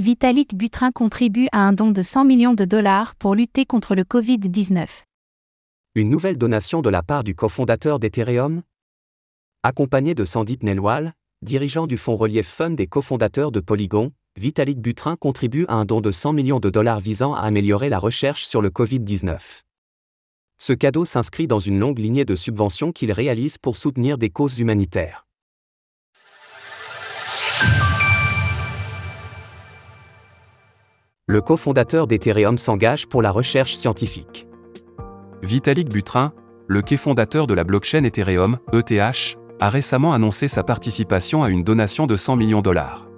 Vitalik Butrin contribue à un don de 100 millions de dollars pour lutter contre le Covid-19. Une nouvelle donation de la part du cofondateur d'Ethereum? Accompagné de Sandip Nelwal, dirigeant du fonds Relief Fund et cofondateur de Polygon, Vitalik Butrin contribue à un don de 100 millions de dollars visant à améliorer la recherche sur le Covid-19. Ce cadeau s'inscrit dans une longue lignée de subventions qu'il réalise pour soutenir des causes humanitaires. Le cofondateur d'Ethereum s'engage pour la recherche scientifique. Vitalik Butrin, le cofondateur de la blockchain Ethereum, ETH, a récemment annoncé sa participation à une donation de 100 millions de dollars.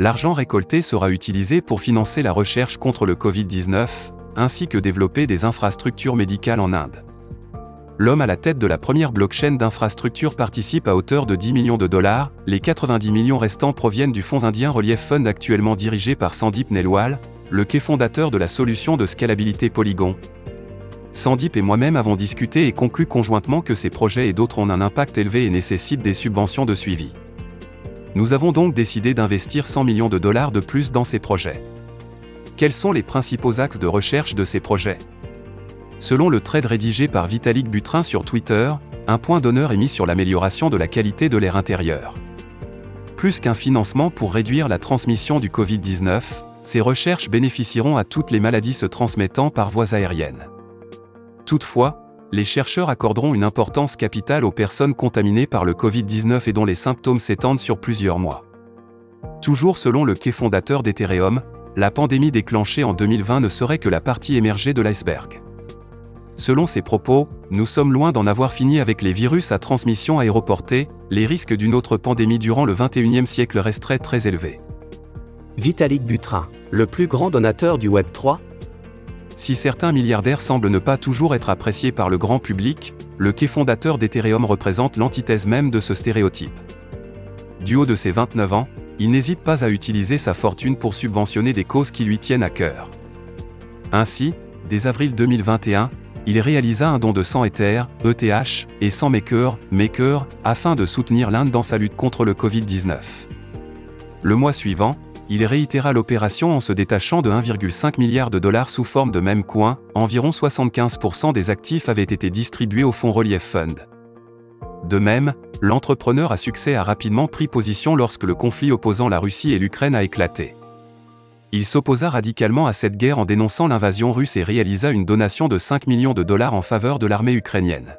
L'argent récolté sera utilisé pour financer la recherche contre le Covid-19, ainsi que développer des infrastructures médicales en Inde. L'homme à la tête de la première blockchain d'infrastructure participe à hauteur de 10 millions de dollars, les 90 millions restants proviennent du fonds indien Relief Fund actuellement dirigé par Sandip Nelwal, le quai fondateur de la solution de scalabilité Polygon. Sandip et moi-même avons discuté et conclu conjointement que ces projets et d'autres ont un impact élevé et nécessitent des subventions de suivi. Nous avons donc décidé d'investir 100 millions de dollars de plus dans ces projets. Quels sont les principaux axes de recherche de ces projets? Selon le trade rédigé par Vitalik Butrin sur Twitter, un point d'honneur est mis sur l'amélioration de la qualité de l'air intérieur. Plus qu'un financement pour réduire la transmission du Covid-19, ces recherches bénéficieront à toutes les maladies se transmettant par voies aériennes. Toutefois, les chercheurs accorderont une importance capitale aux personnes contaminées par le Covid-19 et dont les symptômes s'étendent sur plusieurs mois. Toujours selon le quai fondateur d'Ethereum, la pandémie déclenchée en 2020 ne serait que la partie émergée de l'iceberg. Selon ses propos, nous sommes loin d'en avoir fini avec les virus à transmission aéroportée, les risques d'une autre pandémie durant le 21e siècle resteraient très élevés. Vitalik Butrin, le plus grand donateur du Web 3 Si certains milliardaires semblent ne pas toujours être appréciés par le grand public, le quai fondateur d'Ethereum représente l'antithèse même de ce stéréotype. Du haut de ses 29 ans, il n'hésite pas à utiliser sa fortune pour subventionner des causes qui lui tiennent à cœur. Ainsi, dès avril 2021, il réalisa un don de 100 Ether, ETH, et 100 Maker, Maker, afin de soutenir l'Inde dans sa lutte contre le Covid-19. Le mois suivant, il réitéra l'opération en se détachant de 1,5 milliard de dollars sous forme de même coin, environ 75% des actifs avaient été distribués au fonds Relief Fund. De même, l'entrepreneur à succès a rapidement pris position lorsque le conflit opposant la Russie et l'Ukraine a éclaté. Il s'opposa radicalement à cette guerre en dénonçant l'invasion russe et réalisa une donation de 5 millions de dollars en faveur de l'armée ukrainienne.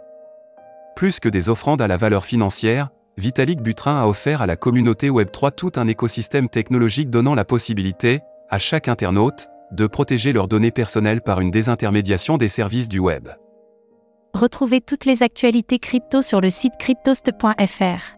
Plus que des offrandes à la valeur financière, Vitalik Butrin a offert à la communauté Web3 tout un écosystème technologique donnant la possibilité, à chaque internaute, de protéger leurs données personnelles par une désintermédiation des services du web. Retrouvez toutes les actualités crypto sur le site cryptost.fr.